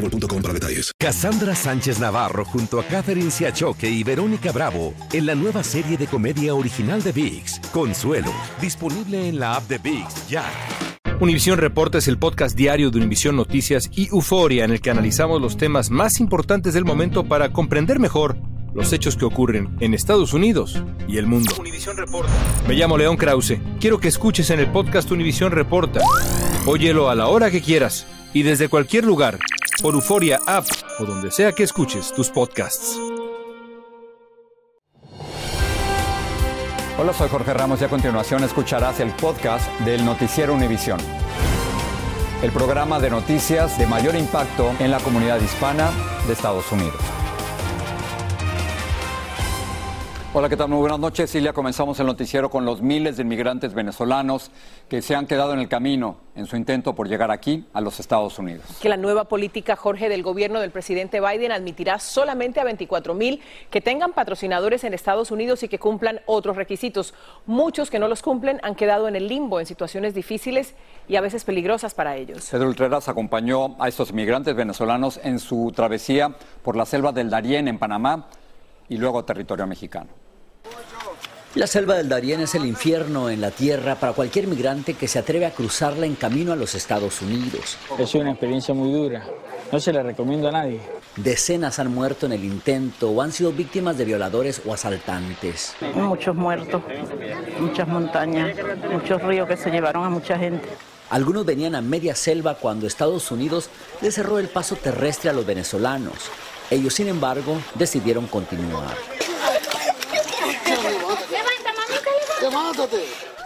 boostmobile.com para detalles. Cassandra Sánchez Navarro junto a Catherine Siachoque y Verónica Bravo en la nueva serie de comedia original de VIX, Consuelo, disponible en la app de VIX ya. Univisión Reporta es el podcast diario de Univisión Noticias y Euforia en el que analizamos los temas más importantes del momento para comprender mejor los hechos que ocurren en Estados Unidos y el mundo. Reporta. Me llamo León Krause. Quiero que escuches en el podcast Univisión Reporta. Óyelo a la hora que quieras y desde cualquier lugar por Euforia App o donde sea que escuches tus podcasts. Hola, soy Jorge Ramos y a continuación escucharás el podcast del Noticiero Univisión. El programa de noticias de mayor impacto en la comunidad hispana de Estados Unidos. Hola, ¿qué tal? Muy buenas noches, Silvia. Comenzamos el noticiero con los miles de inmigrantes venezolanos que se han quedado en el camino en su intento por llegar aquí, a los Estados Unidos. Que la nueva política, Jorge, del gobierno del presidente Biden admitirá solamente a 24 mil que tengan patrocinadores en Estados Unidos y que cumplan otros requisitos. Muchos que no los cumplen han quedado en el limbo en situaciones difíciles y a veces peligrosas para ellos. Pedro Ultreras acompañó a estos inmigrantes venezolanos en su travesía por la selva del Darién en Panamá y luego territorio mexicano. La selva del Darién es el infierno en la tierra para cualquier migrante que se atreve a cruzarla en camino a los Estados Unidos. Es una experiencia muy dura. No se la recomiendo a nadie. Decenas han muerto en el intento o han sido víctimas de violadores o asaltantes. Muchos muertos, muchas montañas, muchos ríos que se llevaron a mucha gente. Algunos venían a media selva cuando Estados Unidos le cerró el paso terrestre a los venezolanos. Ellos, sin embargo, decidieron continuar.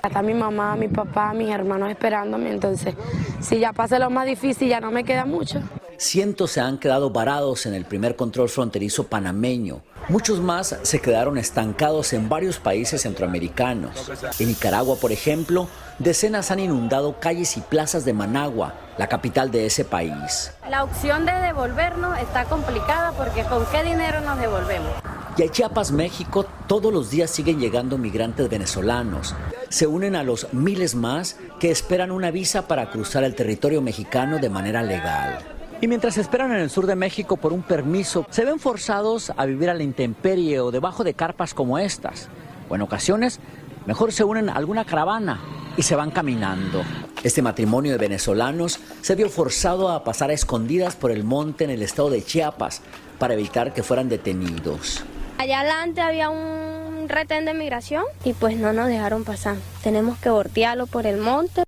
Está mi mamá, mi papá, mis hermanos esperándome, entonces si ya pasa lo más difícil ya no me queda mucho. Cientos se han quedado varados en el primer control fronterizo panameño. Muchos más se quedaron estancados en varios países centroamericanos. En Nicaragua, por ejemplo, decenas han inundado calles y plazas de Managua, la capital de ese país. La opción de devolvernos está complicada porque ¿con qué dinero nos devolvemos? Y a Chiapas, México, todos los días siguen llegando migrantes venezolanos. Se unen a los miles más que esperan una visa para cruzar el territorio mexicano de manera legal. Y mientras esperan en el sur de México por un permiso, se ven forzados a vivir a la intemperie o debajo de carpas como estas. O en ocasiones, mejor se unen a alguna caravana y se van caminando. Este matrimonio de venezolanos se vio forzado a pasar a escondidas por el monte en el estado de Chiapas para evitar que fueran detenidos. Allá adelante había un retén de migración y pues no nos dejaron pasar. Tenemos que voltearlo por el monte.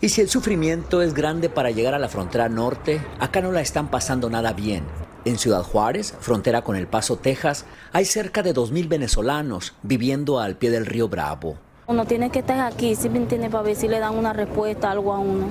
Y si el sufrimiento es grande para llegar a la frontera norte, acá no la están pasando nada bien. En Ciudad Juárez, frontera con El Paso, Texas, hay cerca de 2.000 venezolanos viviendo al pie del río Bravo. Uno tiene que estar aquí, si me entiende, para ver si le dan una respuesta, algo a uno.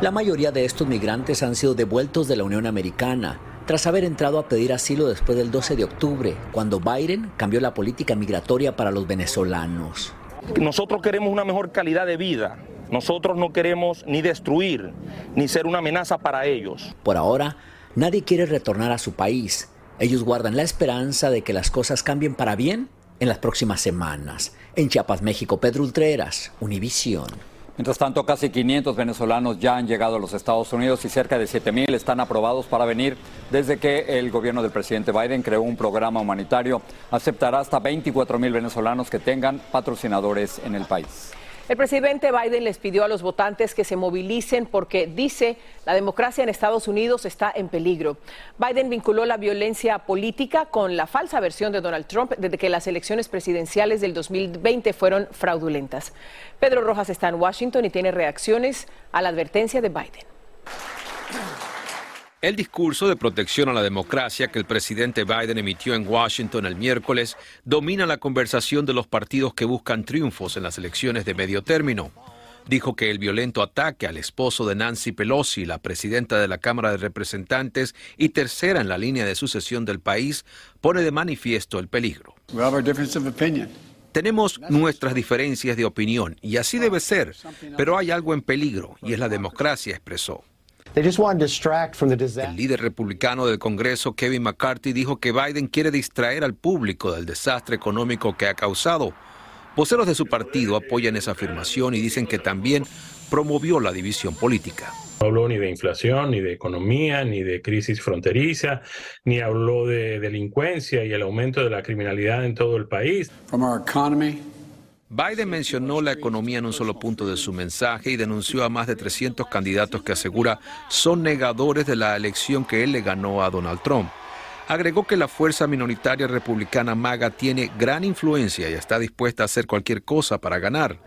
La mayoría de estos migrantes han sido devueltos de la Unión Americana tras haber entrado a pedir asilo después del 12 de octubre, cuando Biden cambió la política migratoria para los venezolanos. Nosotros queremos una mejor calidad de vida. Nosotros no queremos ni destruir, ni ser una amenaza para ellos. Por ahora, nadie quiere retornar a su país. Ellos guardan la esperanza de que las cosas cambien para bien en las próximas semanas. En Chiapas, México, Pedro Ultreras, Univisión. Mientras tanto, casi 500 venezolanos ya han llegado a los Estados Unidos y cerca de 7.000 están aprobados para venir desde que el gobierno del presidente Biden creó un programa humanitario. Aceptará hasta 24.000 venezolanos que tengan patrocinadores en el país. El presidente Biden les pidió a los votantes que se movilicen porque dice la democracia en Estados Unidos está en peligro. Biden vinculó la violencia política con la falsa versión de Donald Trump desde que las elecciones presidenciales del 2020 fueron fraudulentas. Pedro Rojas está en Washington y tiene reacciones a la advertencia de Biden. El discurso de protección a la democracia que el presidente Biden emitió en Washington el miércoles domina la conversación de los partidos que buscan triunfos en las elecciones de medio término. Dijo que el violento ataque al esposo de Nancy Pelosi, la presidenta de la Cámara de Representantes y tercera en la línea de sucesión del país, pone de manifiesto el peligro. Tenemos nuestras diferencias de opinión y así debe ser, pero hay algo en peligro y es la democracia, expresó. El líder republicano del Congreso, Kevin McCarthy, dijo que Biden quiere distraer al público del desastre económico que ha causado. Voceros de su partido apoyan esa afirmación y dicen que también promovió la división política. No habló ni de inflación, ni de economía, ni de crisis fronteriza, ni habló de delincuencia y el aumento de la criminalidad en todo el país. Biden mencionó la economía en un solo punto de su mensaje y denunció a más de 300 candidatos que asegura son negadores de la elección que él le ganó a Donald Trump. Agregó que la fuerza minoritaria republicana MAGA tiene gran influencia y está dispuesta a hacer cualquier cosa para ganar.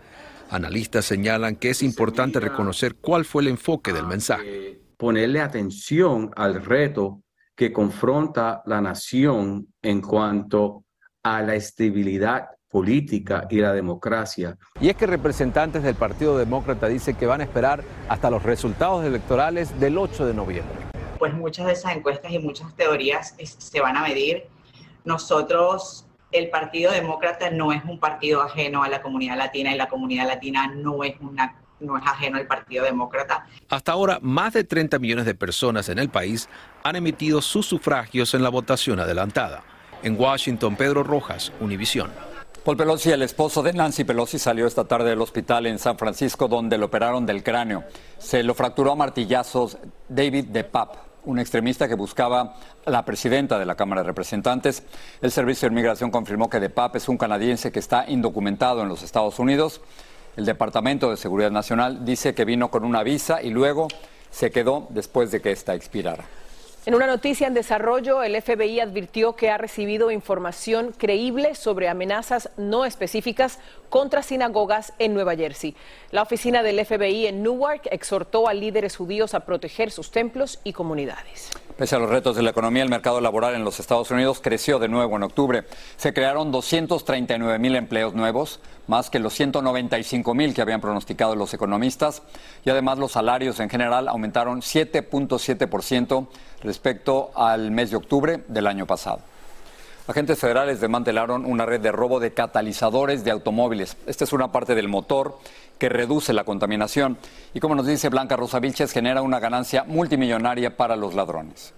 Analistas señalan que es importante reconocer cuál fue el enfoque del mensaje. Ponerle atención al reto que confronta la nación en cuanto a la estabilidad política y la democracia. Y es que representantes del Partido Demócrata dicen que van a esperar hasta los resultados electorales del 8 de noviembre. Pues muchas de esas encuestas y muchas teorías se van a medir. Nosotros, el Partido Demócrata no es un partido ajeno a la comunidad latina y la comunidad latina no es una no es ajeno al Partido Demócrata. Hasta ahora, más de 30 millones de personas en el país han emitido sus sufragios en la votación adelantada. En Washington, Pedro Rojas, Univisión. Paul Pelosi, el esposo de Nancy Pelosi, salió esta tarde del hospital en San Francisco donde lo operaron del cráneo. Se lo fracturó a martillazos David DePap, un extremista que buscaba a la presidenta de la Cámara de Representantes. El Servicio de Inmigración confirmó que DePap es un canadiense que está indocumentado en los Estados Unidos. El Departamento de Seguridad Nacional dice que vino con una visa y luego se quedó después de que esta expirara. En una noticia en desarrollo, el FBI advirtió que ha recibido información creíble sobre amenazas no específicas contra sinagogas en Nueva Jersey. La oficina del FBI en Newark exhortó a líderes judíos a proteger sus templos y comunidades. Pese a los retos de la economía, el mercado laboral en los Estados Unidos creció de nuevo en octubre. Se crearon 239 mil empleos nuevos, más que los 195 mil que habían pronosticado los economistas. Y además los salarios en general aumentaron 7.7% respecto al mes de octubre del año pasado. Agentes federales desmantelaron una red de robo de catalizadores de automóviles. Esta es una parte del motor que reduce la contaminación y, como nos dice Blanca Rosa Vilches, genera una ganancia multimillonaria para los ladrones.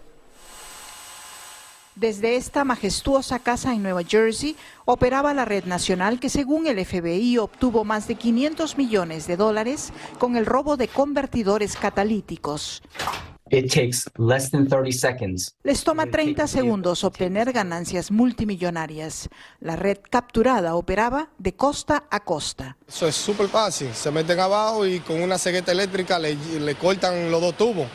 Desde esta majestuosa casa en Nueva Jersey operaba la red nacional que según el FBI obtuvo más de 500 millones de dólares con el robo de convertidores catalíticos. Les toma 30 segundos obtener ganancias multimillonarias. La red capturada operaba de costa a costa. Eso es súper fácil. Se meten abajo y con una cegueta eléctrica le, le cortan los dos tubos.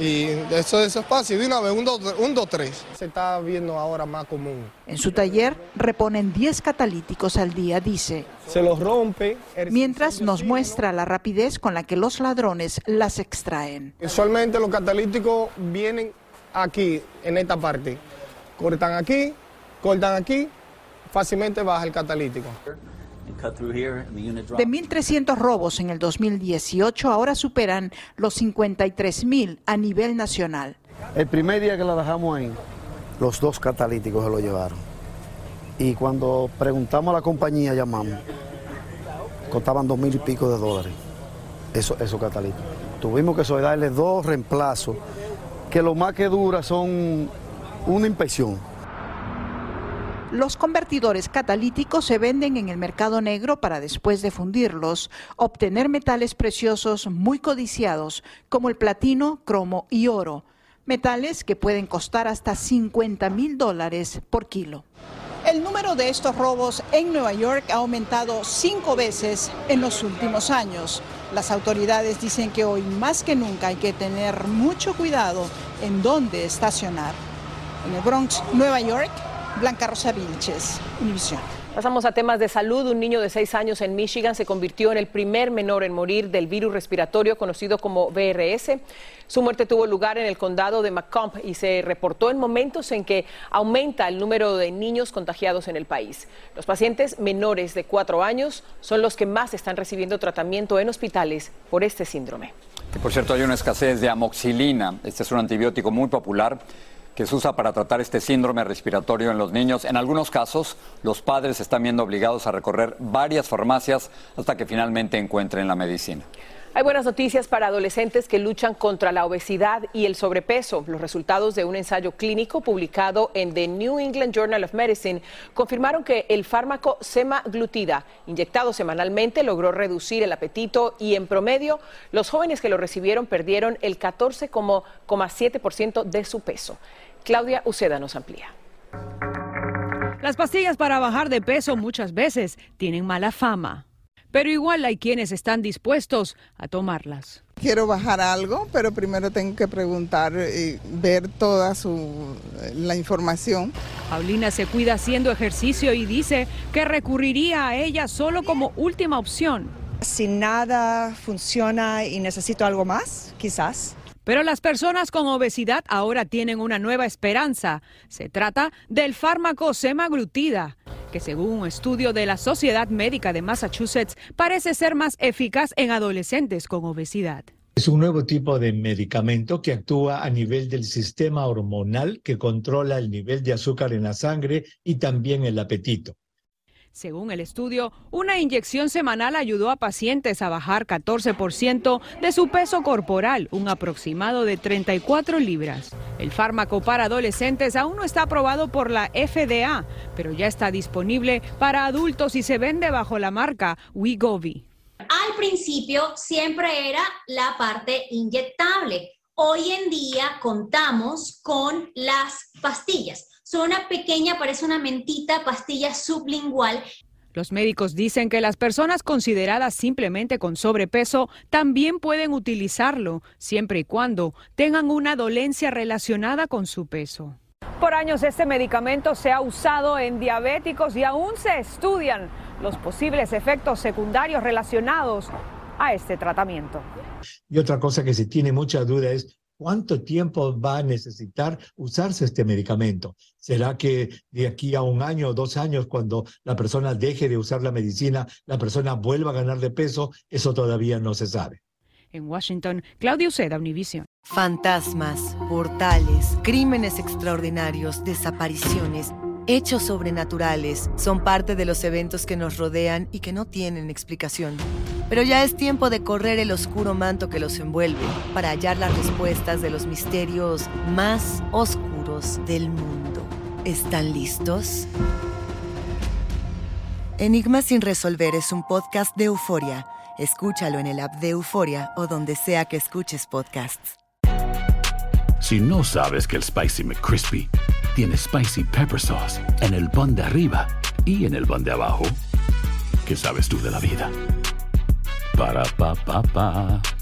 Y eso, es fácil, de una vez, un 2-3. Se está viendo ahora más común. En su taller reponen 10 catalíticos al día, dice. Se los rompe. Mientras nos muestra la rapidez con la que los ladrones las extraen. Usualmente los catalíticos vienen aquí, en esta parte. Cortan aquí, cortan aquí, fácilmente baja el catalítico. De 1.300 robos en el 2018, ahora superan los 53.000 a nivel nacional. El primer día que la dejamos ahí, los dos catalíticos se lo llevaron. Y cuando preguntamos a la compañía, llamamos, costaban dos mil y pico de dólares esos, esos catalíticos. Tuvimos que darle dos reemplazos, que lo más que dura son una inspección los convertidores catalíticos se venden en el mercado negro para después de fundirlos, obtener metales preciosos muy codiciados como el platino, cromo y oro, metales que pueden costar hasta 50 mil dólares por kilo. El número de estos robos en Nueva York ha aumentado cinco veces en los últimos años. Las autoridades dicen que hoy más que nunca hay que tener mucho cuidado en dónde estacionar. En el Bronx, Nueva York, Blanca Rosa Vilches, Univisión. Pasamos a temas de salud. Un niño de seis años en Michigan se convirtió en el primer menor en morir del virus respiratorio conocido como VRS. Su muerte tuvo lugar en el condado de Macomb y se reportó en momentos en que aumenta el número de niños contagiados en el país. Los pacientes menores de cuatro años son los que más están recibiendo tratamiento en hospitales por este síndrome. por cierto, hay una escasez de amoxilina. Este es un antibiótico muy popular que se usa para tratar este síndrome respiratorio en los niños. En algunos casos, los padres están viendo obligados a recorrer varias farmacias hasta que finalmente encuentren la medicina. Hay buenas noticias para adolescentes que luchan contra la obesidad y el sobrepeso. Los resultados de un ensayo clínico publicado en The New England Journal of Medicine confirmaron que el fármaco semaglutida, inyectado semanalmente, logró reducir el apetito y en promedio los jóvenes que lo recibieron perdieron el 14,7% de su peso. Claudia Uceda nos amplía. Las pastillas para bajar de peso muchas veces tienen mala fama pero igual hay quienes están dispuestos a tomarlas. Quiero bajar algo, pero primero tengo que preguntar y ver toda su, la información. Paulina se cuida haciendo ejercicio y dice que recurriría a ella solo como última opción. Si nada funciona y necesito algo más, quizás. Pero las personas con obesidad ahora tienen una nueva esperanza. Se trata del fármaco semaglutida que según un estudio de la Sociedad Médica de Massachusetts parece ser más eficaz en adolescentes con obesidad. Es un nuevo tipo de medicamento que actúa a nivel del sistema hormonal que controla el nivel de azúcar en la sangre y también el apetito. Según el estudio, una inyección semanal ayudó a pacientes a bajar 14% de su peso corporal, un aproximado de 34 libras. El fármaco para adolescentes aún no está aprobado por la FDA, pero ya está disponible para adultos y se vende bajo la marca Wegovy. Al principio siempre era la parte inyectable. Hoy en día contamos con las pastillas son una pequeña, parece una mentita, pastilla sublingual. Los médicos dicen que las personas consideradas simplemente con sobrepeso también pueden utilizarlo, siempre y cuando tengan una dolencia relacionada con su peso. Por años este medicamento se ha usado en diabéticos y aún se estudian los posibles efectos secundarios relacionados a este tratamiento. Y otra cosa que se tiene mucha duda es ¿Cuánto tiempo va a necesitar usarse este medicamento? ¿Será que de aquí a un año o dos años, cuando la persona deje de usar la medicina, la persona vuelva a ganar de peso? Eso todavía no se sabe. En Washington, Claudio Seda, Univision. Fantasmas, portales, crímenes extraordinarios, desapariciones hechos sobrenaturales son parte de los eventos que nos rodean y que no tienen explicación. Pero ya es tiempo de correr el oscuro manto que los envuelve para hallar las respuestas de los misterios más oscuros del mundo. ¿Están listos? Enigma sin resolver es un podcast de euforia. Escúchalo en el app de Euforia o donde sea que escuches podcasts. Si no sabes que el Spicy McCrispy tiene Spicy Pepper Sauce en el pan de arriba y en el pan de abajo, ¿qué sabes tú de la vida? Para, pa, pa, pa.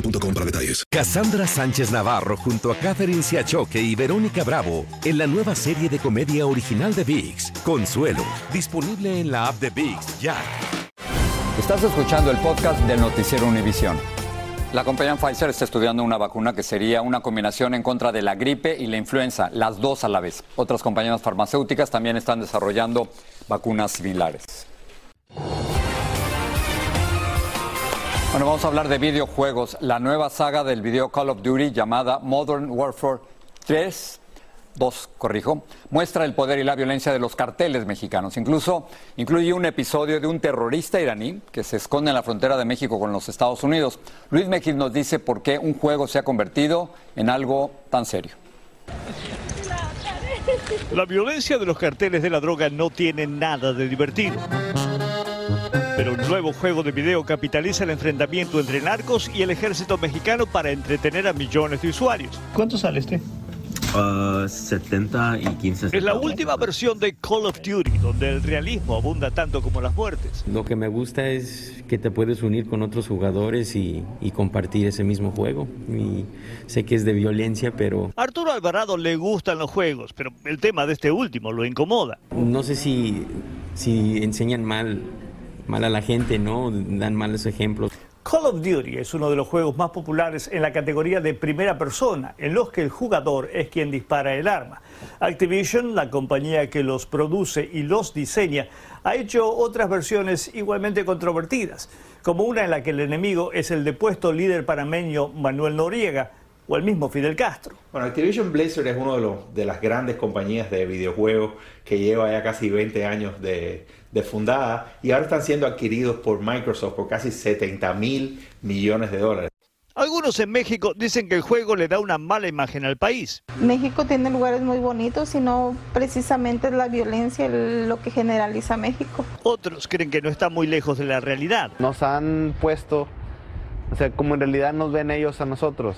para detalles. Cassandra Sánchez Navarro junto a Catherine Siachoque y Verónica Bravo en la nueva serie de comedia original de VIX, Consuelo, disponible en la app de VIX ya. Estás escuchando el podcast del noticiero Univisión. La compañía Pfizer está estudiando una vacuna que sería una combinación en contra de la gripe y la influenza, las dos a la vez. Otras compañías farmacéuticas también están desarrollando vacunas similares. Bueno, vamos a hablar de videojuegos. La nueva saga del video Call of Duty llamada Modern Warfare 3 2, corrijo, muestra el poder y la violencia de los carteles mexicanos. Incluso incluye un episodio de un terrorista iraní que se esconde en la frontera de México con los Estados Unidos. Luis Mejil nos dice por qué un juego se ha convertido en algo tan serio. La violencia de los carteles de la droga no tiene nada de divertido. Pero un nuevo juego de video capitaliza el enfrentamiento entre narcos y el ejército mexicano para entretener a millones de usuarios. ¿Cuánto sale este? 70 ah, y 15. Es la última versión de Call of Duty, donde el realismo abunda tanto como las muertes. Lo que me gusta es que te puedes unir con otros jugadores y, y compartir ese mismo juego. Y sé que es de violencia, pero... Arturo Alvarado le gustan los juegos, pero el tema de este último lo incomoda. No sé si, si enseñan mal, mal a la gente, ¿no? Dan malos ejemplos. Call of Duty es uno de los juegos más populares en la categoría de primera persona, en los que el jugador es quien dispara el arma. Activision, la compañía que los produce y los diseña, ha hecho otras versiones igualmente controvertidas, como una en la que el enemigo es el depuesto líder panameño Manuel Noriega, o el mismo Fidel Castro. Bueno, Activision Blizzard es una de, de las grandes compañías de videojuegos que lleva ya casi 20 años de, de fundada y ahora están siendo adquiridos por Microsoft por casi 70 mil millones de dólares. Algunos en México dicen que el juego le da una mala imagen al país. México tiene lugares muy bonitos y no precisamente la violencia lo que generaliza México. Otros creen que no está muy lejos de la realidad. Nos han puesto, o sea, como en realidad nos ven ellos a nosotros.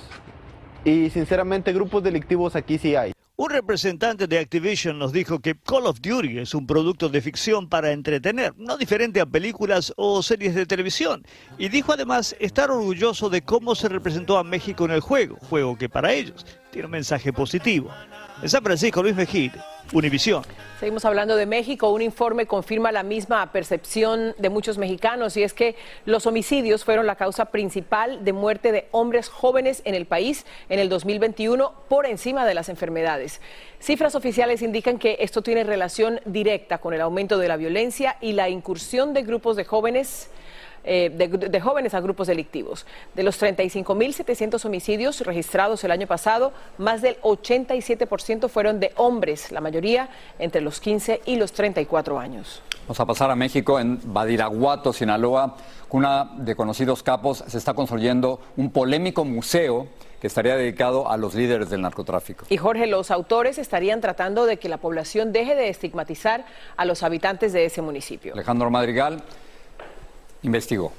Y sinceramente grupos delictivos aquí sí hay. Un representante de Activision nos dijo que Call of Duty es un producto de ficción para entretener, no diferente a películas o series de televisión. Y dijo además estar orgulloso de cómo se representó a México en el juego, juego que para ellos tiene un mensaje positivo. En San Francisco, Luis Mejía, Univisión. Seguimos hablando de México. Un informe confirma la misma percepción de muchos mexicanos y es que los homicidios fueron la causa principal de muerte de hombres jóvenes en el país en el 2021 por encima de las enfermedades. Cifras oficiales indican que esto tiene relación directa con el aumento de la violencia y la incursión de grupos de jóvenes eh, de, jóvenes a grupos delictivos. De los 35.700 homicidios registrados el año pasado, más del 87% fueron de hombres, la mayoría entre los 15 y los 34 años. Vamos a pasar a México, en Badiraguato, Sinaloa, una de conocidos capos, se está construyendo un polémico museo que estaría dedicado a los líderes del narcotráfico. Y Jorge, los autores estarían tratando de que la población deje de estigmatizar a los habitantes de ese municipio. Alejandro Madrigal investigó.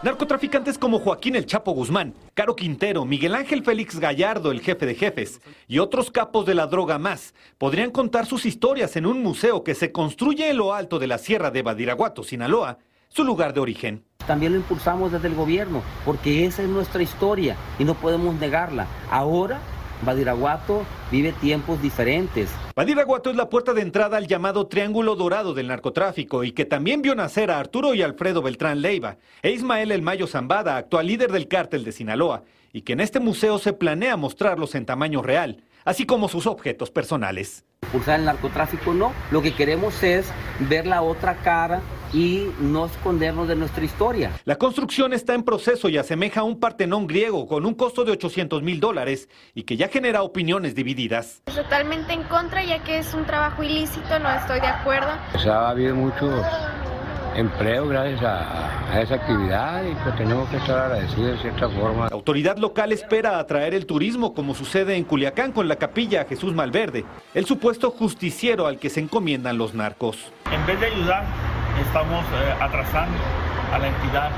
Narcotraficantes como Joaquín El Chapo Guzmán, Caro Quintero, Miguel Ángel Félix Gallardo, el jefe de jefes, y otros capos de la droga más, podrían contar sus historias en un museo que se construye en lo alto de la sierra de Badiraguato, Sinaloa, su lugar de origen. También lo impulsamos desde el gobierno, porque esa es nuestra historia y no podemos negarla. Ahora Badiraguato vive tiempos diferentes. Badiraguato es la puerta de entrada al llamado Triángulo Dorado del narcotráfico y que también vio nacer a Arturo y Alfredo Beltrán Leiva e Ismael El Mayo Zambada, actual líder del cártel de Sinaloa, y que en este museo se planea mostrarlos en tamaño real, así como sus objetos personales. Pulsar el narcotráfico no, lo que queremos es ver la otra cara y no escondernos de nuestra historia. La construcción está en proceso y asemeja a un partenón griego con un costo de 800 mil dólares y que ya genera opiniones divididas. Totalmente en contra ya que es un trabajo ilícito, no estoy de acuerdo. ha habido muchos empleos gracias a, a, esa actividad y pues tenemos que estar agradecidos de cierta forma. La autoridad local espera atraer el turismo como sucede en Culiacán con la capilla Jesús Malverde, el supuesto justiciero al que se encomiendan los narcos. En vez de ayudar estamos eh, atrasando a la entidad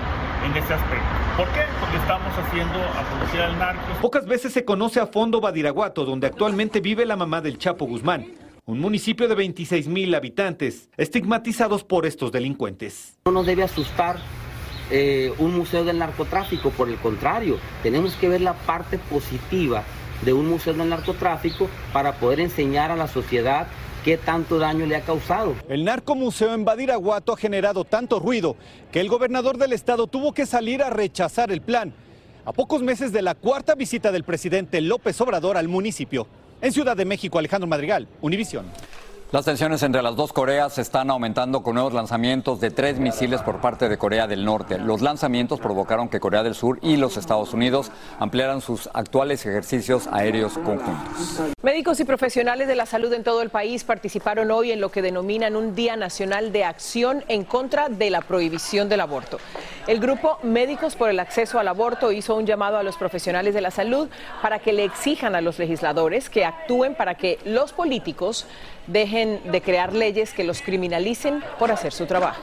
en ese aspecto. ¿Por qué? Porque estamos haciendo apología del narco. Pocas veces se conoce a fondo Badiraguato, donde actualmente vive la mamá del Chapo Guzmán, un municipio de 26 mil habitantes, estigmatizados por estos delincuentes. No nos debe asustar eh, un museo del narcotráfico, por el contrario, tenemos que ver la parte positiva de un museo del narcotráfico para poder enseñar a la sociedad qué tanto daño le ha causado. El narcomuseo en Badiraguato ha generado tanto ruido que el gobernador del estado tuvo que salir a rechazar el plan. A pocos meses de la cuarta visita del presidente López Obrador al municipio. En Ciudad de México, Alejandro Madrigal, Univisión. Las tensiones entre las dos Coreas están aumentando con nuevos lanzamientos de tres misiles por parte de Corea del Norte. Los lanzamientos provocaron que Corea del Sur y los Estados Unidos ampliaran sus actuales ejercicios aéreos conjuntos. Médicos y profesionales de la salud en todo el país participaron hoy en lo que denominan un Día Nacional de Acción en contra de la prohibición del aborto. El grupo Médicos por el Acceso al Aborto hizo un llamado a los profesionales de la salud para que le exijan a los legisladores que actúen para que los políticos dejen de crear leyes que los criminalicen por hacer su trabajo.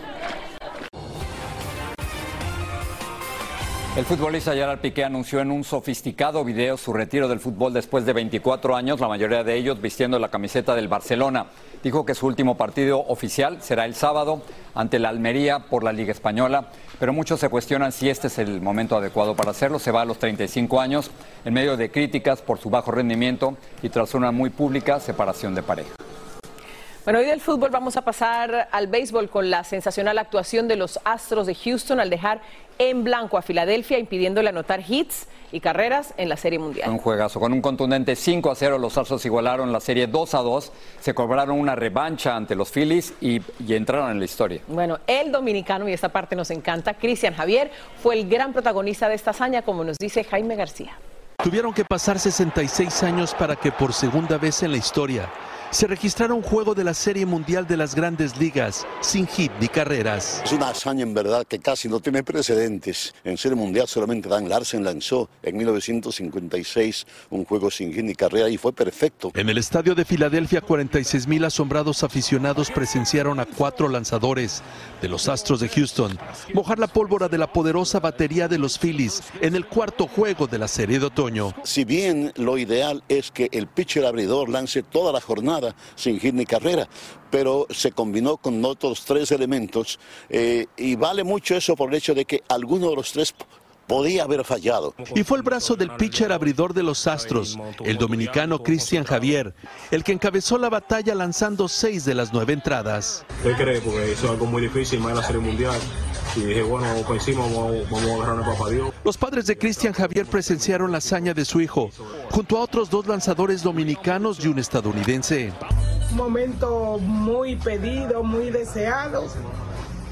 El futbolista Gerard Piqué anunció en un sofisticado video su retiro del fútbol después de 24 años, la mayoría de ellos vistiendo la camiseta del Barcelona. Dijo que su último partido oficial será el sábado ante la Almería por la Liga Española, pero muchos se cuestionan si este es el momento adecuado para hacerlo. Se va a los 35 años en medio de críticas por su bajo rendimiento y tras una muy pública separación de pareja. Bueno, hoy del fútbol vamos a pasar al béisbol con la sensacional actuación de los Astros de Houston al dejar en blanco a Filadelfia, impidiéndole anotar hits y carreras en la Serie Mundial. Un juegazo. Con un contundente 5 a 0, los Astros igualaron la serie 2 a 2. Se cobraron una revancha ante los Phillies y, y entraron en la historia. Bueno, el dominicano, y esta parte nos encanta, Cristian Javier, fue el gran protagonista de esta hazaña, como nos dice Jaime García. Tuvieron que pasar 66 años para que por segunda vez en la historia se registrara un juego de la Serie Mundial de las Grandes Ligas sin hit ni carreras. Es una hazaña en verdad que casi no tiene precedentes. En Serie Mundial solamente Dan Larsen lanzó en 1956 un juego sin hit ni carrera y fue perfecto. En el estadio de Filadelfia, 46 mil asombrados aficionados presenciaron a cuatro lanzadores de los Astros de Houston mojar la pólvora de la poderosa batería de los Phillies en el cuarto juego de la serie de otoño. Si bien lo ideal es que el pitcher abridor lance toda la jornada sin hit ni carrera, pero se combinó con otros tres elementos eh, y vale mucho eso por el hecho de que alguno de los tres podía haber fallado. Y fue el brazo del pitcher abridor de los Astros, el dominicano Cristian Javier, el que encabezó la batalla lanzando seis de las nueve entradas. Es algo muy difícil, más en la Serie Mundial. Y dije, bueno, pues encima vamos, vamos a agarrar a papá Dios. Los padres de Cristian Javier presenciaron la hazaña de su hijo, junto a otros dos lanzadores dominicanos y un estadounidense. Un momento muy pedido, muy deseado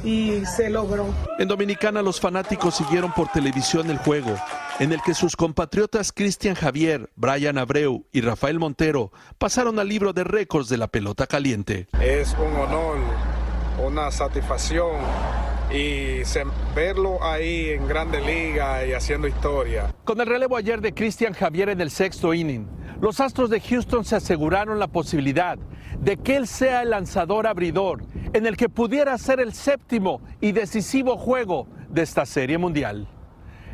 y se logró. En Dominicana los fanáticos siguieron por televisión el juego, en el que sus compatriotas Cristian Javier, Brian Abreu y Rafael Montero pasaron al libro de récords de la pelota caliente. Es un honor, una satisfacción y verlo ahí en Grande Liga y haciendo historia. Con el relevo ayer de Cristian Javier en el sexto inning, los Astros de Houston se aseguraron la posibilidad de que él sea el lanzador abridor en el que pudiera ser el séptimo y decisivo juego de esta serie mundial.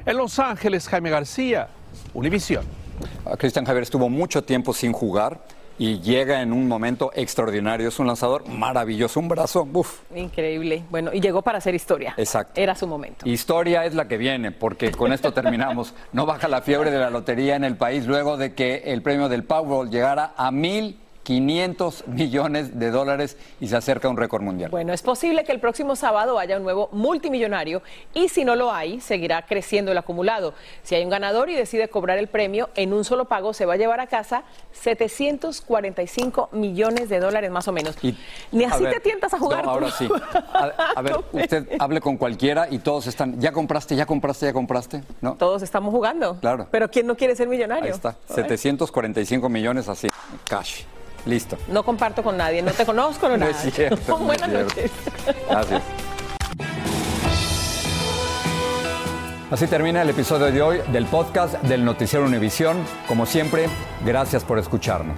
En Los Ángeles, Jaime García, Univisión. Cristian Javier estuvo mucho tiempo sin jugar y llega en un momento extraordinario. Es un lanzador maravilloso, un brazo, uff. Increíble. Bueno, y llegó para hacer historia. Exacto. Era su momento. Historia es la que viene, porque con esto terminamos. No baja la fiebre de la lotería en el país luego de que el premio del Powerball llegara a mil 500 millones de dólares y se acerca a un récord mundial. Bueno, es posible que el próximo sábado haya un nuevo multimillonario y si no lo hay, seguirá creciendo el acumulado. Si hay un ganador y decide cobrar el premio en un solo pago, se va a llevar a casa 745 millones de dólares más o menos. Ni así te tientas a jugar. No, ahora sí. A, a ver, usted hable con cualquiera y todos están, ya compraste, ya compraste, ya compraste. ¿No? Todos estamos jugando. Claro. Pero ¿quién no quiere ser millonario? Ahí está, 745 millones así, cash. Listo. No comparto con nadie, no te conozco, no, No nada. es cierto, no es Buenas noches. Gracias. Así termina el episodio de hoy del podcast del Noticiero Univisión. Como siempre, gracias por escucharnos.